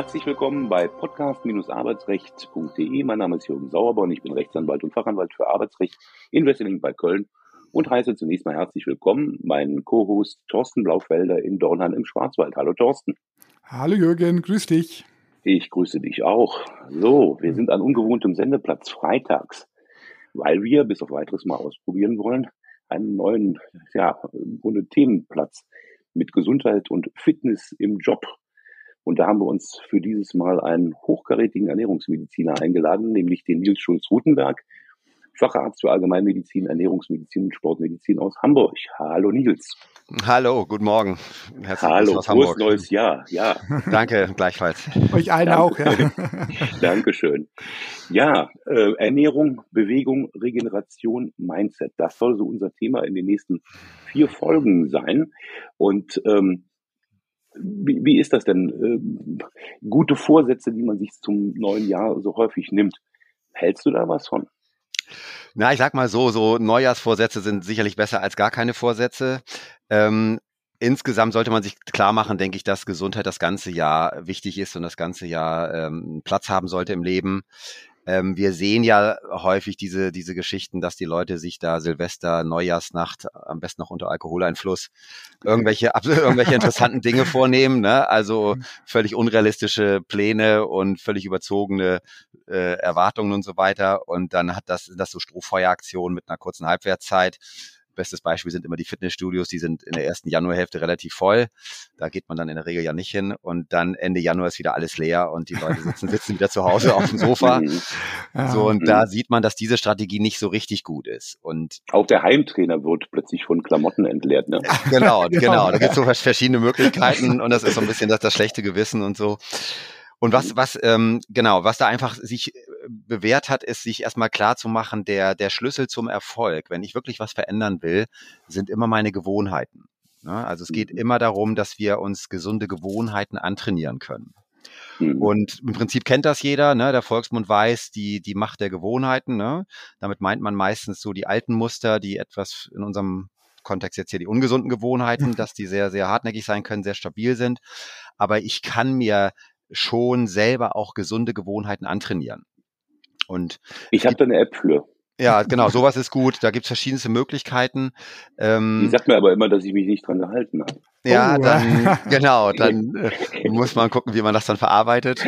Herzlich willkommen bei podcast-arbeitsrecht.de. Mein Name ist Jürgen Sauerborn, ich bin Rechtsanwalt und Fachanwalt für Arbeitsrecht in Wesseling bei Köln und heiße zunächst mal herzlich willkommen meinen Co-Host Thorsten Blaufelder in Dornheim im Schwarzwald. Hallo Thorsten. Hallo Jürgen, grüß dich. Ich grüße dich auch. So, wir sind an ungewohntem Sendeplatz freitags, weil wir bis auf weiteres mal ausprobieren wollen, einen neuen, ja, im Grunde Themenplatz mit Gesundheit und Fitness im Job. Und da haben wir uns für dieses Mal einen hochkarätigen Ernährungsmediziner eingeladen, nämlich den Nils Schulz-Rutenberg, Facharzt für Allgemeinmedizin, Ernährungsmedizin und Sportmedizin aus Hamburg. Hallo Nils. Hallo, guten Morgen. Herzlich Hallo, aus frohes neues Jahr. Ja. Danke, gleichfalls. Euch allen auch. Ja. Dankeschön. Ja, äh, Ernährung, Bewegung, Regeneration, Mindset. Das soll so unser Thema in den nächsten vier Folgen sein. Und ähm, wie, wie ist das denn? Ähm, gute Vorsätze, die man sich zum neuen Jahr so häufig nimmt. Hältst du da was von? Na, ich sag mal so, so Neujahrsvorsätze sind sicherlich besser als gar keine Vorsätze. Ähm, insgesamt sollte man sich klar machen, denke ich, dass Gesundheit das ganze Jahr wichtig ist und das ganze Jahr ähm, Platz haben sollte im Leben. Ähm, wir sehen ja häufig diese, diese Geschichten, dass die Leute sich da Silvester, Neujahrsnacht, am besten noch unter Alkoholeinfluss, irgendwelche, irgendwelche interessanten Dinge vornehmen, ne? Also mhm. völlig unrealistische Pläne und völlig überzogene äh, Erwartungen und so weiter. Und dann hat das, das so Strohfeueraktionen mit einer kurzen Halbwertszeit Bestes Beispiel sind immer die Fitnessstudios, die sind in der ersten Januarhälfte relativ voll. Da geht man dann in der Regel ja nicht hin. Und dann Ende Januar ist wieder alles leer und die Leute sitzen, sitzen wieder zu Hause auf dem Sofa. So, und da sieht man, dass diese Strategie nicht so richtig gut ist. Und auch der Heimtrainer wird plötzlich von Klamotten entleert, ne? genau, genau. Da gibt es so verschiedene Möglichkeiten und das ist so ein bisschen das, das schlechte Gewissen und so. Und was, was, ähm, genau, was da einfach sich bewährt hat, ist, sich erstmal klar zu machen, der, der Schlüssel zum Erfolg, wenn ich wirklich was verändern will, sind immer meine Gewohnheiten. Ne? Also es geht mhm. immer darum, dass wir uns gesunde Gewohnheiten antrainieren können. Mhm. Und im Prinzip kennt das jeder, ne? Der Volksmund weiß die, die Macht der Gewohnheiten, ne? Damit meint man meistens so die alten Muster, die etwas in unserem Kontext jetzt hier die ungesunden Gewohnheiten, dass die sehr, sehr hartnäckig sein können, sehr stabil sind. Aber ich kann mir schon selber auch gesunde Gewohnheiten antrainieren. Und ich habe da eine App für. Ja, genau, sowas ist gut. Da gibt's verschiedenste Möglichkeiten. Ähm, die sagt mir aber immer, dass ich mich nicht dran gehalten habe. Ja, oh. dann, genau, dann äh, muss man gucken, wie man das dann verarbeitet.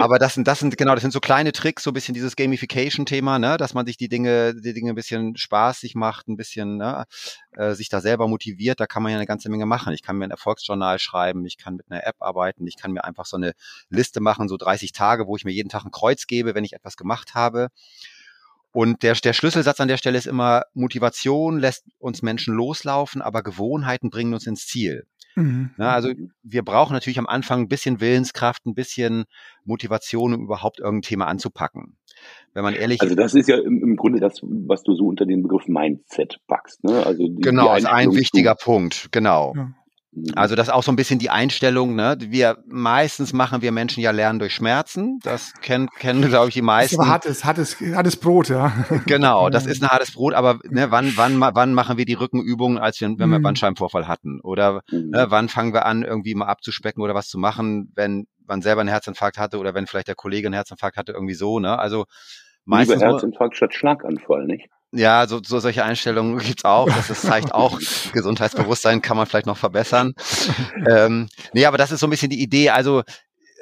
Aber das sind, das sind, genau, das sind so kleine Tricks, so ein bisschen dieses Gamification-Thema, ne, dass man sich die Dinge, die Dinge ein bisschen spaßig macht, ein bisschen, ne, äh, sich da selber motiviert. Da kann man ja eine ganze Menge machen. Ich kann mir ein Erfolgsjournal schreiben, ich kann mit einer App arbeiten, ich kann mir einfach so eine Liste machen, so 30 Tage, wo ich mir jeden Tag ein Kreuz gebe, wenn ich etwas gemacht habe. Und der, der Schlüsselsatz an der Stelle ist immer, Motivation lässt uns Menschen loslaufen, aber Gewohnheiten bringen uns ins Ziel. Mhm. Na, also wir brauchen natürlich am Anfang ein bisschen Willenskraft, ein bisschen Motivation, um überhaupt irgendein Thema anzupacken. Wenn man ehrlich Also das ist ja im, im Grunde das, was du so unter den Begriff Mindset packst. Ne? Also die, genau, die ist ein wichtiger Punkt, genau. Ja. Mhm. Also das ist auch so ein bisschen die Einstellung, ne? Wir meistens machen wir Menschen ja lernen durch Schmerzen. Das kennen, kennen glaube ich, die meisten. Das ist hartes, hartes, hartes Brot, ja. Genau, das ist ein hartes Brot, aber ne, wann, wann, wann machen wir die Rückenübungen, als wir, wenn wir mhm. Bandscheibenvorfall hatten? Oder mhm. ne, wann fangen wir an, irgendwie mal abzuspecken oder was zu machen, wenn man selber einen Herzinfarkt hatte oder wenn vielleicht der Kollege einen Herzinfarkt hatte, irgendwie so, ne? Also meistens. Lieber Herzinfarkt statt Schlaganfall, nicht? Ja, so, so solche Einstellungen gibt's auch. Das ist, zeigt auch, Gesundheitsbewusstsein kann man vielleicht noch verbessern. ähm, nee, aber das ist so ein bisschen die Idee. Also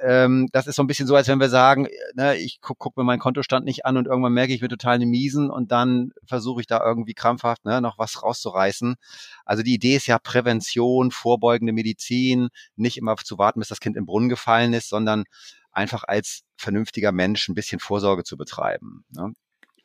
ähm, das ist so ein bisschen so, als wenn wir sagen, ne, ich guck, guck mir meinen Kontostand nicht an und irgendwann merke ich, mir total eine Miesen und dann versuche ich da irgendwie krampfhaft ne, noch was rauszureißen. Also die Idee ist ja Prävention, vorbeugende Medizin, nicht immer zu warten, bis das Kind im Brunnen gefallen ist, sondern einfach als vernünftiger Mensch ein bisschen Vorsorge zu betreiben. Ne?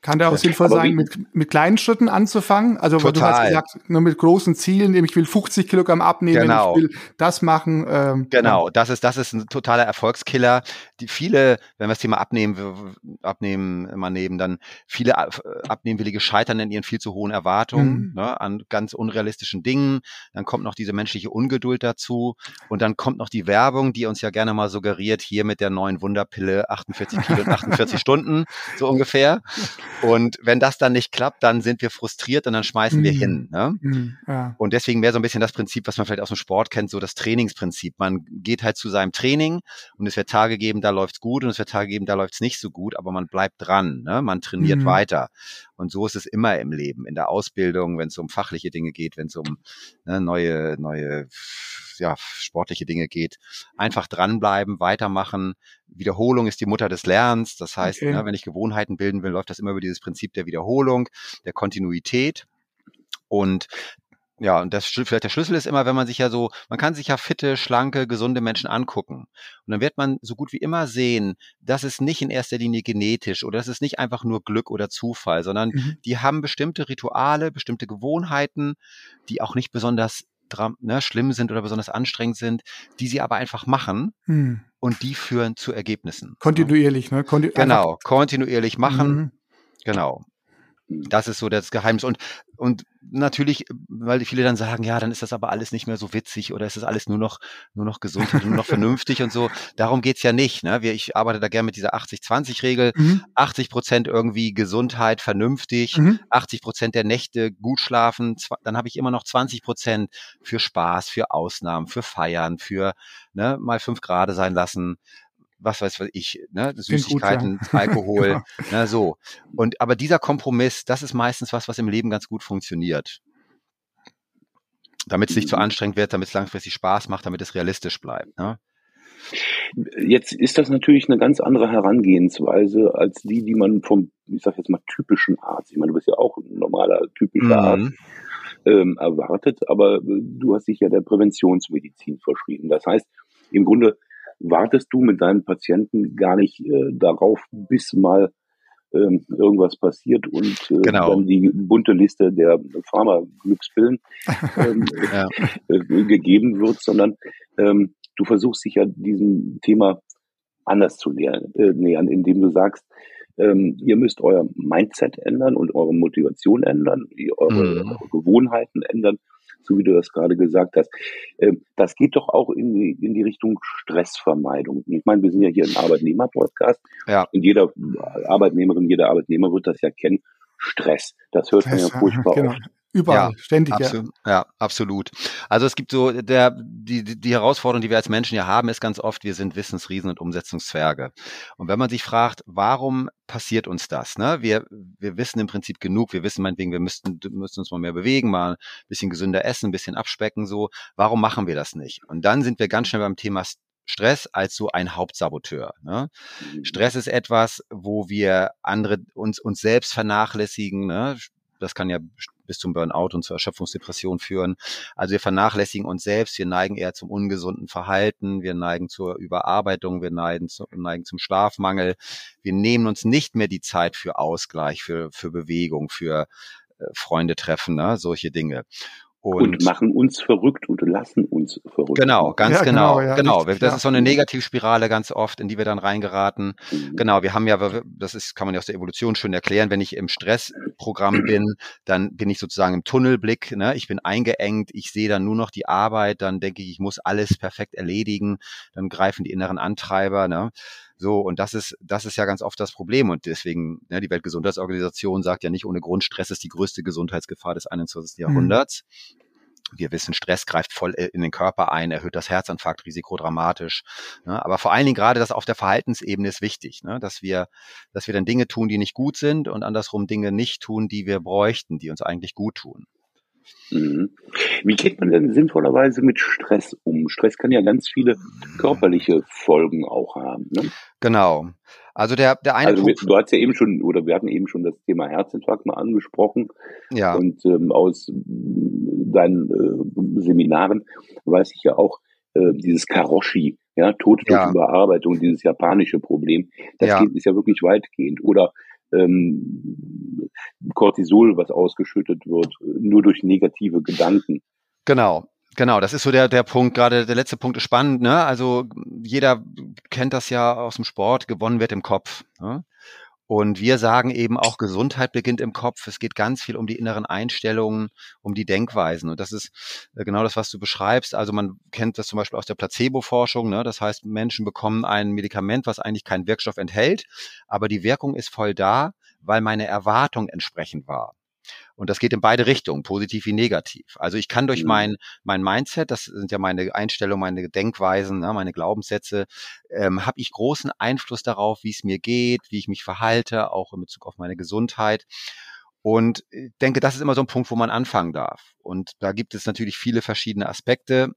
Kann da auch sinnvoll sein, mit, mit kleinen Schritten anzufangen? Also Total. du hast gesagt, nur mit großen Zielen, nämlich ich will 50 Kilogramm abnehmen, genau. ich will das machen. Ähm, genau, das ist das ist ein totaler Erfolgskiller. Die viele, wenn wir das Thema abnehmen, abnehmen immer nehmen, dann viele abnehmwillige scheitern in ihren viel zu hohen Erwartungen mhm. ne, an ganz unrealistischen Dingen. Dann kommt noch diese menschliche Ungeduld dazu und dann kommt noch die Werbung, die uns ja gerne mal suggeriert, hier mit der neuen Wunderpille 48 Kilo in 48 Stunden, so ungefähr. Und wenn das dann nicht klappt, dann sind wir frustriert und dann schmeißen wir hin. Ne? Mm, ja. Und deswegen wäre so ein bisschen das Prinzip, was man vielleicht aus dem Sport kennt, so das Trainingsprinzip. Man geht halt zu seinem Training und es wird Tage geben, da läuft's gut und es wird Tage geben, da läuft's nicht so gut, aber man bleibt dran, ne? man trainiert mm. weiter. Und so ist es immer im Leben, in der Ausbildung, wenn es um fachliche Dinge geht, wenn es um ne, neue, neue ja, sportliche Dinge geht. Einfach dranbleiben, weitermachen. Wiederholung ist die Mutter des Lernens. Das heißt, okay. ne, wenn ich Gewohnheiten bilden will, läuft das immer über dieses Prinzip der Wiederholung, der Kontinuität. Und ja, und das vielleicht der Schlüssel ist immer, wenn man sich ja so, man kann sich ja fitte, schlanke, gesunde Menschen angucken. Und dann wird man so gut wie immer sehen, dass es nicht in erster Linie genetisch oder das ist nicht einfach nur Glück oder Zufall, sondern mhm. die haben bestimmte Rituale, bestimmte Gewohnheiten, die auch nicht besonders ne, schlimm sind oder besonders anstrengend sind, die sie aber einfach machen hm. und die führen zu Ergebnissen. Ne? Kontinuierlich, ne? Konti genau, kontinuierlich machen. Mhm. Genau. Das ist so das Geheimnis. Und, und natürlich, weil viele dann sagen, ja, dann ist das aber alles nicht mehr so witzig oder ist das alles nur noch, nur noch gesund und nur noch vernünftig und so. Darum geht's ja nicht. Ne? Wir, ich arbeite da gerne mit dieser 80-20-Regel. Mhm. 80 Prozent irgendwie Gesundheit, vernünftig, mhm. 80 Prozent der Nächte gut schlafen. Dann habe ich immer noch 20 Prozent für Spaß, für Ausnahmen, für Feiern, für ne, mal fünf Grade sein lassen was weiß ich, ne, Süßigkeiten, gut, ja. Alkohol, genau. ne, so. Und aber dieser Kompromiss, das ist meistens was, was im Leben ganz gut funktioniert. Damit es nicht zu mhm. anstrengend wird, damit es langfristig Spaß macht, damit es realistisch bleibt. Ne? Jetzt ist das natürlich eine ganz andere Herangehensweise als die, die man vom, ich sag jetzt mal, typischen Arzt, ich meine, du bist ja auch ein normaler, typischer mhm. Arzt, ähm, erwartet, aber du hast dich ja der Präventionsmedizin verschrieben. Das heißt, im Grunde wartest du mit deinen Patienten gar nicht äh, darauf, bis mal ähm, irgendwas passiert und äh, genau. dann die bunte Liste der Pharma-Glückspillen ähm, ja. äh, gegeben wird, sondern ähm, du versuchst dich ja diesem Thema anders zu nähern, äh, nähern indem du sagst, ähm, ihr müsst euer Mindset ändern und eure Motivation ändern, eure, mhm. eure Gewohnheiten ändern so wie du das gerade gesagt hast. Ähm, das geht doch auch in die, in die Richtung Stressvermeidung. Ich meine, wir sind ja hier ein Arbeitnehmer-Podcast. Ja. Und jeder Arbeitnehmerin, jeder Arbeitnehmer wird das ja kennen. Stress. Das hört man ja furchtbar genau. oft. Überall, ja, ständig. Absolut, ja. ja, absolut. Also es gibt so, der, die, die Herausforderung, die wir als Menschen ja haben, ist ganz oft, wir sind Wissensriesen und Umsetzungszwerge. Und wenn man sich fragt, warum passiert uns das? Ne? Wir, wir wissen im Prinzip genug, wir wissen meinetwegen, wir müssten, müssten uns mal mehr bewegen, mal ein bisschen gesünder essen, ein bisschen abspecken, so. Warum machen wir das nicht? Und dann sind wir ganz schnell beim Thema Stress als so ein Hauptsaboteur. Ne? Mhm. Stress ist etwas, wo wir andere uns uns selbst vernachlässigen. Ne? Das kann ja bis zum Burnout und zur Erschöpfungsdepression führen. Also wir vernachlässigen uns selbst, wir neigen eher zum ungesunden Verhalten, wir neigen zur Überarbeitung, wir neigen, zu, neigen zum Schlafmangel. Wir nehmen uns nicht mehr die Zeit für Ausgleich, für, für Bewegung, für äh, Freunde treffen, ne? solche Dinge. Und, und, machen uns verrückt und lassen uns verrückt. Genau, ganz ja, genau, genau. Ja, genau. Richtig, das ja. ist so eine Negativspirale ganz oft, in die wir dann reingeraten. Mhm. Genau, wir haben ja, das ist, kann man ja aus der Evolution schön erklären, wenn ich im Stressprogramm bin, dann bin ich sozusagen im Tunnelblick, ne? ich bin eingeengt, ich sehe dann nur noch die Arbeit, dann denke ich, ich muss alles perfekt erledigen, dann greifen die inneren Antreiber, ne? So, und das ist, das ist ja ganz oft das Problem. Und deswegen, ne, die Weltgesundheitsorganisation sagt ja nicht ohne Grund, Stress ist die größte Gesundheitsgefahr des 21. Mhm. Jahrhunderts. Wir wissen, Stress greift voll äh, in den Körper ein, erhöht das Herzinfarktrisiko dramatisch. Ne? Aber vor allen Dingen gerade das auf der Verhaltensebene ist wichtig, ne? dass wir, dass wir dann Dinge tun, die nicht gut sind und andersrum Dinge nicht tun, die wir bräuchten, die uns eigentlich gut tun. Mhm. Wie geht man denn sinnvollerweise mit Stress um? Stress kann ja ganz viele körperliche Folgen auch haben. Ne? Genau. Also der, der eine also Punkt, du hast ja eben schon, oder wir hatten eben schon das Thema Herzinfarkt mal angesprochen. Ja. Und ähm, aus deinen äh, Seminaren weiß ich ja auch, äh, dieses Karoshi, ja, Tod durch ja. Überarbeitung, dieses japanische Problem, das ja. Geht, ist ja wirklich weitgehend. Oder ähm, Cortisol, was ausgeschüttet wird, nur durch negative Gedanken. Genau. Genau, das ist so der, der Punkt, gerade der letzte Punkt ist spannend, ne? Also jeder kennt das ja aus dem Sport, gewonnen wird im Kopf. Ne? Und wir sagen eben auch, Gesundheit beginnt im Kopf. Es geht ganz viel um die inneren Einstellungen, um die Denkweisen. Und das ist äh, genau das, was du beschreibst. Also man kennt das zum Beispiel aus der Placebo-Forschung. Ne? Das heißt, Menschen bekommen ein Medikament, was eigentlich keinen Wirkstoff enthält, aber die Wirkung ist voll da, weil meine Erwartung entsprechend war. Und das geht in beide Richtungen, positiv wie negativ. Also ich kann durch mhm. mein, mein Mindset, das sind ja meine Einstellungen, meine Denkweisen, ne, meine Glaubenssätze, ähm, habe ich großen Einfluss darauf, wie es mir geht, wie ich mich verhalte, auch in Bezug auf meine Gesundheit. Und ich denke, das ist immer so ein Punkt, wo man anfangen darf. Und da gibt es natürlich viele verschiedene Aspekte.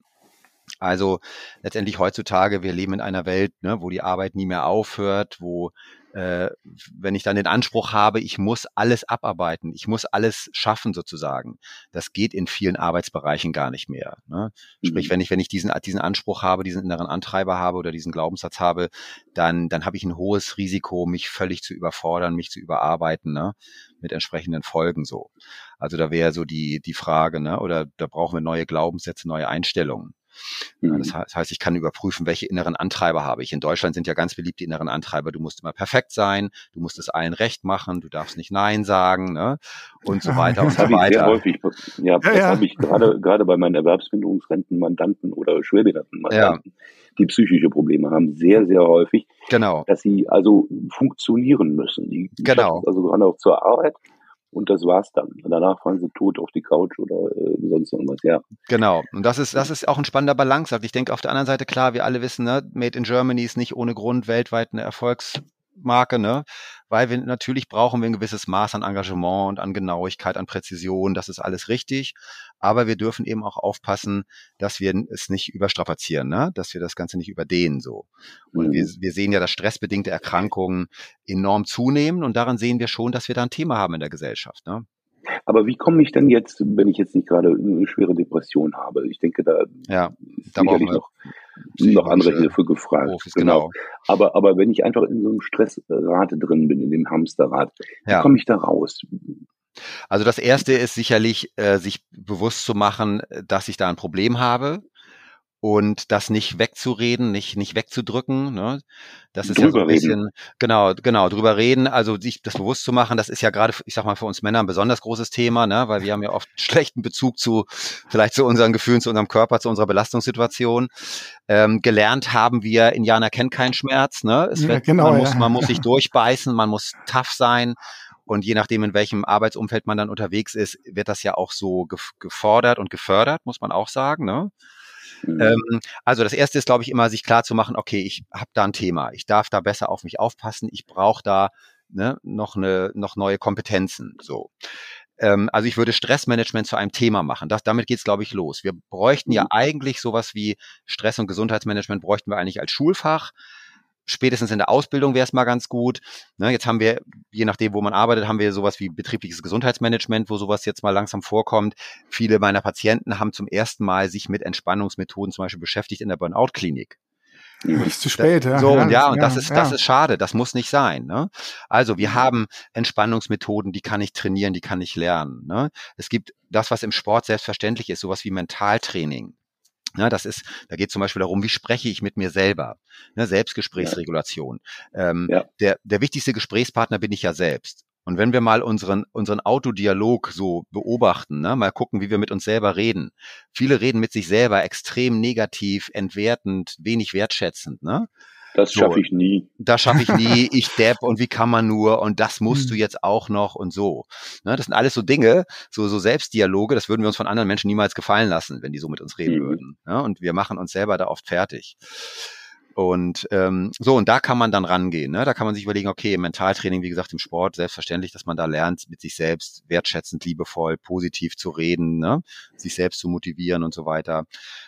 Also letztendlich heutzutage, wir leben in einer Welt, ne, wo die Arbeit nie mehr aufhört, wo äh, wenn ich dann den Anspruch habe, ich muss alles abarbeiten, ich muss alles schaffen sozusagen. Das geht in vielen Arbeitsbereichen gar nicht mehr. Ne? Sprich, mhm. wenn ich, wenn ich diesen, diesen Anspruch habe, diesen inneren Antreiber habe oder diesen Glaubenssatz habe, dann, dann habe ich ein hohes Risiko, mich völlig zu überfordern, mich zu überarbeiten, ne? mit entsprechenden Folgen so. Also da wäre so die, die Frage, ne? oder da brauchen wir neue Glaubenssätze, neue Einstellungen. Mhm. Das heißt, ich kann überprüfen, welche inneren Antreiber habe ich. In Deutschland sind ja ganz beliebt die inneren Antreiber. Du musst immer perfekt sein, du musst es allen recht machen, du darfst nicht Nein sagen, ne? Und so weiter und so weiter. Sehr häufig, ja, das ja, ja. habe ich gerade, gerade bei meinen Erwerbsminderungsrentenmandanten oder Schwerbehindertenmandanten, ja. die psychische Probleme haben, sehr, sehr häufig. Genau. Dass sie also funktionieren müssen. Die genau. Also gerade auch zur Arbeit und das war's dann. Danach fallen sie tot auf die Couch oder äh, sonst irgendwas, ja. Genau. Und das ist, das ist auch ein spannender Balanceakt. Ich denke auf der anderen Seite, klar, wir alle wissen, ne, Made in Germany ist nicht ohne Grund weltweit eine Erfolgs- Marke, ne? Weil wir natürlich brauchen wir ein gewisses Maß an Engagement und an Genauigkeit, an Präzision, das ist alles richtig. Aber wir dürfen eben auch aufpassen, dass wir es nicht überstrapazieren, ne? dass wir das Ganze nicht überdehnen so. Und mhm. wir, wir sehen ja, dass stressbedingte Erkrankungen enorm zunehmen und daran sehen wir schon, dass wir da ein Thema haben in der Gesellschaft. Ne? Aber wie komme ich denn jetzt, wenn ich jetzt nicht gerade eine schwere Depression habe? Ich denke, da ja, ist da sicherlich noch, noch andere Hilfe gefragt. Profis, genau. genau. Aber, aber wenn ich einfach in so einem Stressrate drin bin, in dem Hamsterrad, wie ja. komme ich da raus? Also das erste ist sicherlich, äh, sich bewusst zu machen, dass ich da ein Problem habe und das nicht wegzureden, nicht nicht wegzudrücken. Ne? Das ist drüber ja so ein bisschen reden. genau genau drüber reden. Also sich das bewusst zu machen, das ist ja gerade, ich sag mal für uns Männer ein besonders großes Thema, ne? weil wir haben ja oft schlechten Bezug zu vielleicht zu unseren Gefühlen, zu unserem Körper, zu unserer Belastungssituation. Ähm, gelernt haben wir, Indianer kennt keinen Schmerz. Ne? Es wird, genau, man, muss, man muss sich durchbeißen, man muss tough sein. Und je nachdem, in welchem Arbeitsumfeld man dann unterwegs ist, wird das ja auch so gefordert und gefördert, muss man auch sagen. Ne? Mhm. Ähm, also das erste ist, glaube ich, immer sich klar zu machen, okay, ich habe da ein Thema, ich darf da besser auf mich aufpassen, ich brauche da ne, noch eine, noch neue Kompetenzen. So. Ähm, also ich würde Stressmanagement zu einem Thema machen. Das, damit geht's, glaube ich, los. Wir bräuchten ja mhm. eigentlich sowas wie Stress- und Gesundheitsmanagement bräuchten wir eigentlich als Schulfach spätestens in der Ausbildung wäre es mal ganz gut. Ne, jetzt haben wir, je nachdem, wo man arbeitet, haben wir sowas wie betriebliches Gesundheitsmanagement, wo sowas jetzt mal langsam vorkommt. Viele meiner Patienten haben zum ersten Mal sich mit Entspannungsmethoden zum Beispiel beschäftigt in der Burnout-Klinik. Ist zu spät, ja. So, und ja, und das ist, das ist schade. Das muss nicht sein. Ne? Also, wir haben Entspannungsmethoden, die kann ich trainieren, die kann ich lernen. Ne? Es gibt das, was im Sport selbstverständlich ist, sowas wie Mentaltraining. Ja, das ist, da geht zum Beispiel darum, wie spreche ich mit mir selber. Ne, Selbstgesprächsregulation. Ja. Ähm, ja. Der, der wichtigste Gesprächspartner bin ich ja selbst. Und wenn wir mal unseren, unseren Autodialog so beobachten, ne, mal gucken, wie wir mit uns selber reden. Viele reden mit sich selber extrem negativ, entwertend, wenig wertschätzend. Ne? Das schaffe ich nie. Das schaffe ich nie, ich depp und wie kann man nur und das musst du hm. jetzt auch noch und so. Ne, das sind alles so Dinge, so, so Selbstdialoge, das würden wir uns von anderen Menschen niemals gefallen lassen, wenn die so mit uns reden mhm. würden. Ja, und wir machen uns selber da oft fertig. Und ähm, so, und da kann man dann rangehen. Ne? Da kann man sich überlegen, okay, Mentaltraining, wie gesagt, im Sport, selbstverständlich, dass man da lernt, mit sich selbst wertschätzend, liebevoll, positiv zu reden, ne? sich selbst zu motivieren und so weiter.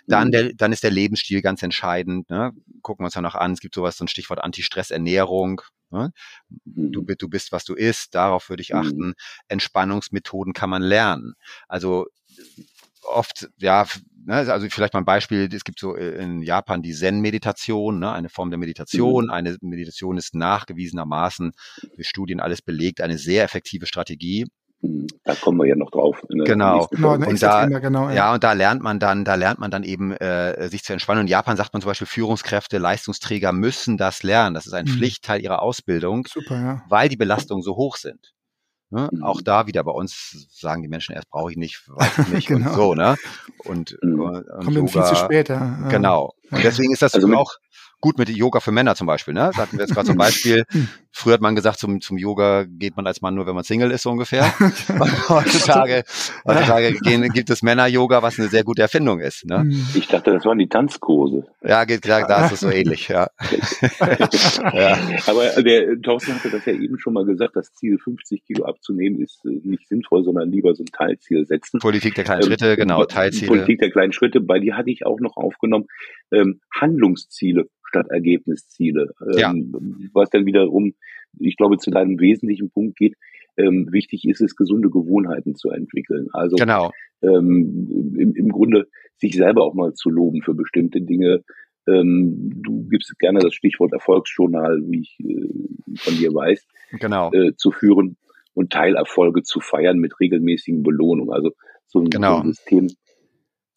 Dann, mhm. der, dann ist der Lebensstil ganz entscheidend. Ne? Gucken wir uns ja noch an, es gibt sowas, so ein Stichwort Anti-Stress-Ernährung. Ne? Du, mhm. du bist, was du isst, darauf würde ich achten. Mhm. Entspannungsmethoden kann man lernen. Also oft, ja, ne, also vielleicht mal ein Beispiel, es gibt so äh, in Japan die Zen-Meditation, ne, eine Form der Meditation. Mhm. Eine Meditation ist nachgewiesenermaßen durch Studien alles belegt, eine sehr effektive Strategie. Mhm. Da kommen wir ja noch drauf. Genau. genau und da, genau ja. ja. und da lernt man dann, da lernt man dann eben, äh, sich zu entspannen. Und in Japan sagt man zum Beispiel, Führungskräfte, Leistungsträger müssen das lernen. Das ist ein mhm. Pflichtteil ihrer Ausbildung, Super, ja. weil die Belastungen so hoch sind. Ne? Mhm. Auch da wieder bei uns sagen die Menschen erst brauche ich nicht, weiß ich nicht genau. und so, ne? Und, mhm. und Kommt Yoga, viel zu spät, ja. Genau. Und deswegen ist das also auch gut mit Yoga für Männer zum Beispiel. Ne? Das hatten wir jetzt gerade zum Beispiel. Früher hat man gesagt, zum, zum Yoga geht man als Mann nur, wenn man Single ist, so ungefähr. heutzutage heutzutage gehen, gibt es Männer-Yoga, was eine sehr gute Erfindung ist. Ne? Ich dachte, das waren die Tanzkurse. Ja, geht, da, da ist es so ähnlich, ja. ja. Aber der Thorsten hatte das ja eben schon mal gesagt, das Ziel 50 Kilo abzunehmen ist äh, nicht sinnvoll, sondern lieber so ein Teilziel setzen. Politik der kleinen ähm, Schritte, genau, Teilziele. Politik der kleinen Schritte, bei dir hatte ich auch noch aufgenommen, ähm, Handlungsziele statt Ergebnisziele. Ja. Ähm, was dann wiederum, ich glaube, zu deinem wesentlichen Punkt geht, ähm, wichtig ist es, gesunde Gewohnheiten zu entwickeln. Also genau. ähm, im, im Grunde sich selber auch mal zu loben für bestimmte Dinge. Ähm, du gibst gerne das Stichwort Erfolgsjournal, wie ich äh, von dir weiß, genau. äh, zu führen und Teilerfolge zu feiern mit regelmäßigen Belohnungen. Also so ein, genau. so ein System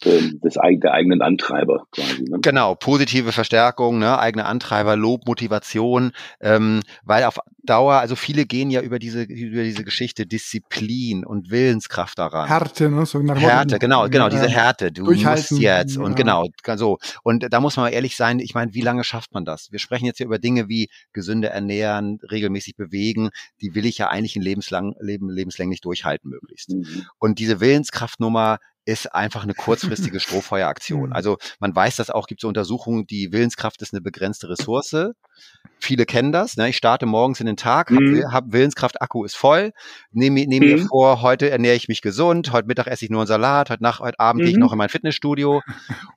ähm, des, der eigenen Antreiber quasi. Ne? Genau, positive Verstärkung, ne, eigene Antreiber, Lob, Motivation, ähm, weil auf Dauer, also viele gehen ja über diese über diese Geschichte Disziplin und Willenskraft daran. Härte, ne? So nach Härte, genau, genau, diese Härte. Du musst jetzt und genau, so. Und da muss man mal ehrlich sein, ich meine, wie lange schafft man das? Wir sprechen jetzt hier über Dinge wie gesünde ernähren, regelmäßig bewegen, die will ich ja eigentlich ein lebenslang, leben, lebenslänglich durchhalten möglichst. Mhm. Und diese Willenskraftnummer, ist einfach eine kurzfristige Strohfeueraktion. Mhm. Also man weiß das auch, gibt so Untersuchungen, die Willenskraft ist eine begrenzte Ressource. Viele kennen das. Ne? Ich starte morgens in den Tag, mhm. hab, hab Willenskraft, Akku ist voll, nehme nehm mhm. mir vor, heute ernähre ich mich gesund, heute Mittag esse ich nur einen Salat, heute Nacht, heute Abend mhm. gehe ich mhm. noch in mein Fitnessstudio.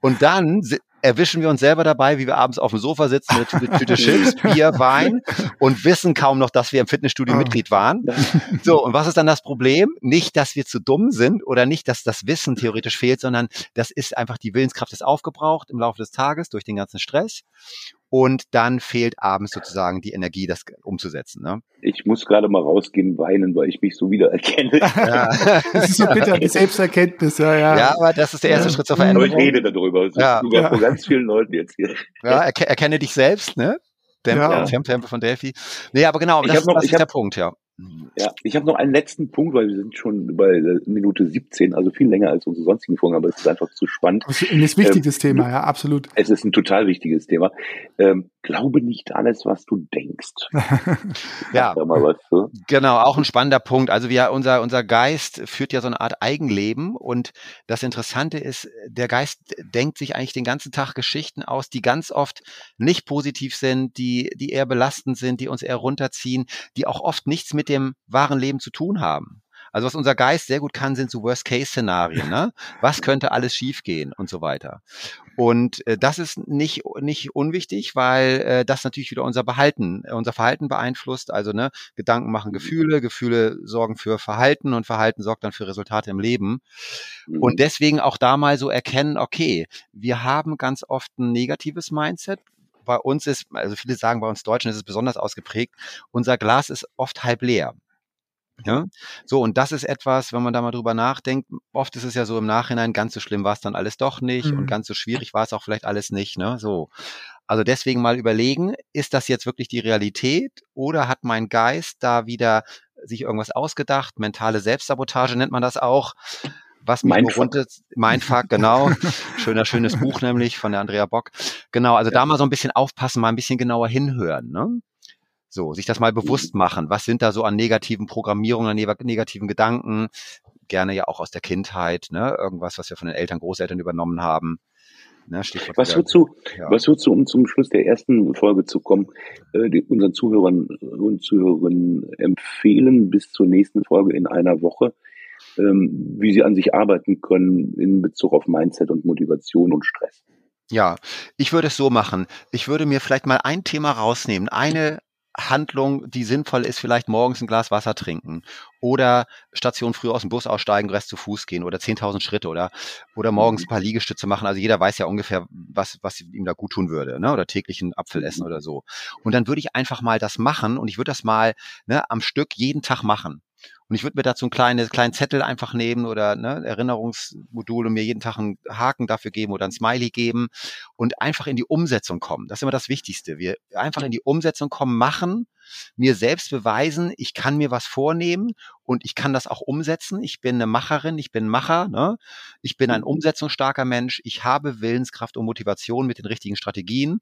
Und dann erwischen wir uns selber dabei, wie wir abends auf dem Sofa sitzen mit, mit Tüte Chips, Bier, Wein und wissen kaum noch, dass wir im Fitnessstudio oh. Mitglied waren. So, und was ist dann das Problem? Nicht, dass wir zu dumm sind oder nicht, dass das Wissen theoretisch fehlt, sondern das ist einfach die Willenskraft ist aufgebraucht im Laufe des Tages durch den ganzen Stress und dann fehlt abends sozusagen die Energie, das umzusetzen. Ne? Ich muss gerade mal rausgehen, weinen, weil ich mich so wieder erkenne. Ja. das ist so bitter, die Selbsterkenntnis, ja, ja. Ja, aber das ist der erste ja. Schritt zur Veränderung. Aber ich rede darüber. Das ja. ist sogar ja. von ganz vielen Leuten jetzt hier. Ja, erkenne dich selbst, ne? Tempel, ja. Tempel von Delphi. Nee, aber genau, ich das, noch, das ist hab, der Punkt, ja. Ja, ich habe noch einen letzten Punkt, weil wir sind schon bei Minute 17, also viel länger als unsere sonstigen Folgen, aber es ist einfach zu spannend. Das ist ein wichtiges ähm, Thema, ja, absolut. Es ist ein total wichtiges Thema. Ähm, glaube nicht alles, was du denkst. ja, was, so. genau, auch ein spannender Punkt. Also wir, unser, unser Geist führt ja so eine Art Eigenleben und das Interessante ist, der Geist denkt sich eigentlich den ganzen Tag Geschichten aus, die ganz oft nicht positiv sind, die, die eher belastend sind, die uns eher runterziehen, die auch oft nichts mit dem wahren Leben zu tun haben. Also was unser Geist sehr gut kann, sind so Worst-Case-Szenarien. Ne? Was könnte alles schiefgehen und so weiter. Und äh, das ist nicht nicht unwichtig, weil äh, das natürlich wieder unser Behalten, unser Verhalten beeinflusst. Also ne, Gedanken machen Gefühle, Gefühle sorgen für Verhalten und Verhalten sorgt dann für Resultate im Leben. Und mhm. deswegen auch da mal so erkennen, okay, wir haben ganz oft ein negatives Mindset, bei uns ist, also viele sagen, bei uns Deutschen ist es besonders ausgeprägt, unser Glas ist oft halb leer. Ja, so und das ist etwas, wenn man da mal drüber nachdenkt. Oft ist es ja so im Nachhinein ganz so schlimm war es dann alles doch nicht mhm. und ganz so schwierig war es auch vielleicht alles nicht. Ne, so. Also deswegen mal überlegen, ist das jetzt wirklich die Realität oder hat mein Geist da wieder sich irgendwas ausgedacht? Mentale Selbstsabotage nennt man das auch was mich Mindfuck. runter, Mindfuck, genau. Schöner, schönes Buch nämlich von der Andrea Bock. Genau, also ja. da mal so ein bisschen aufpassen, mal ein bisschen genauer hinhören, ne? So, sich das mal bewusst mhm. machen. Was sind da so an negativen Programmierungen, an negativen Gedanken? Gerne ja auch aus der Kindheit, ne? Irgendwas, was wir von den Eltern, Großeltern übernommen haben. Ne, was würdest du, ja. was würdest du, um zum Schluss der ersten Folge zu kommen, äh, die, unseren Zuhörern und Zuhörerinnen empfehlen, bis zur nächsten Folge in einer Woche ähm, wie sie an sich arbeiten können in Bezug auf Mindset und Motivation und Stress. Ja, ich würde es so machen. Ich würde mir vielleicht mal ein Thema rausnehmen, eine Handlung, die sinnvoll ist, vielleicht morgens ein Glas Wasser trinken oder Station früh aus dem Bus aussteigen, Rest zu Fuß gehen oder 10.000 Schritte oder, oder morgens ein paar Liegestütze machen. Also jeder weiß ja ungefähr, was, was ihm da gut tun würde, ne? oder täglich einen Apfel essen oder so. Und dann würde ich einfach mal das machen und ich würde das mal ne, am Stück jeden Tag machen. Und ich würde mir dazu einen kleinen, kleinen Zettel einfach nehmen oder ne, Erinnerungsmodul und mir jeden Tag einen Haken dafür geben oder ein Smiley geben und einfach in die Umsetzung kommen. Das ist immer das Wichtigste. Wir einfach in die Umsetzung kommen, machen, mir selbst beweisen, ich kann mir was vornehmen und ich kann das auch umsetzen. Ich bin eine Macherin, ich bin Macher, ne? ich bin ein mhm. umsetzungsstarker Mensch, ich habe Willenskraft und Motivation mit den richtigen Strategien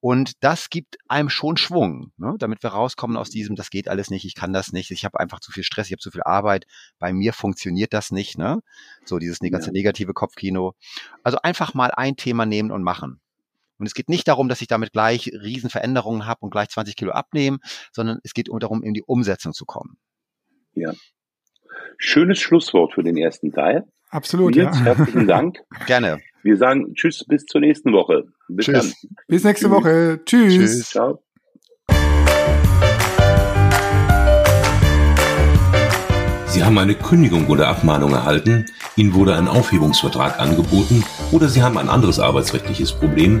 und das gibt einem schon Schwung, ne? damit wir rauskommen aus diesem, das geht alles nicht, ich kann das nicht, ich habe einfach zu viel Stress, ich habe zu viel Arbeit, bei mir funktioniert das nicht, ne? So dieses ganze negative Kopfkino. Also einfach mal ein Thema nehmen und machen. Und es geht nicht darum, dass ich damit gleich Riesenveränderungen habe und gleich 20 Kilo abnehme, sondern es geht darum, in die Umsetzung zu kommen. Ja. Schönes Schlusswort für den ersten Teil. Absolut. Nils, ja. herzlichen Dank. Gerne. Wir sagen Tschüss bis zur nächsten Woche. Bis tschüss. dann. Bis nächste tschüss. Woche. Tschüss. tschüss. Ciao. Sie haben eine Kündigung oder Abmahnung erhalten, Ihnen wurde ein Aufhebungsvertrag angeboten oder Sie haben ein anderes arbeitsrechtliches Problem,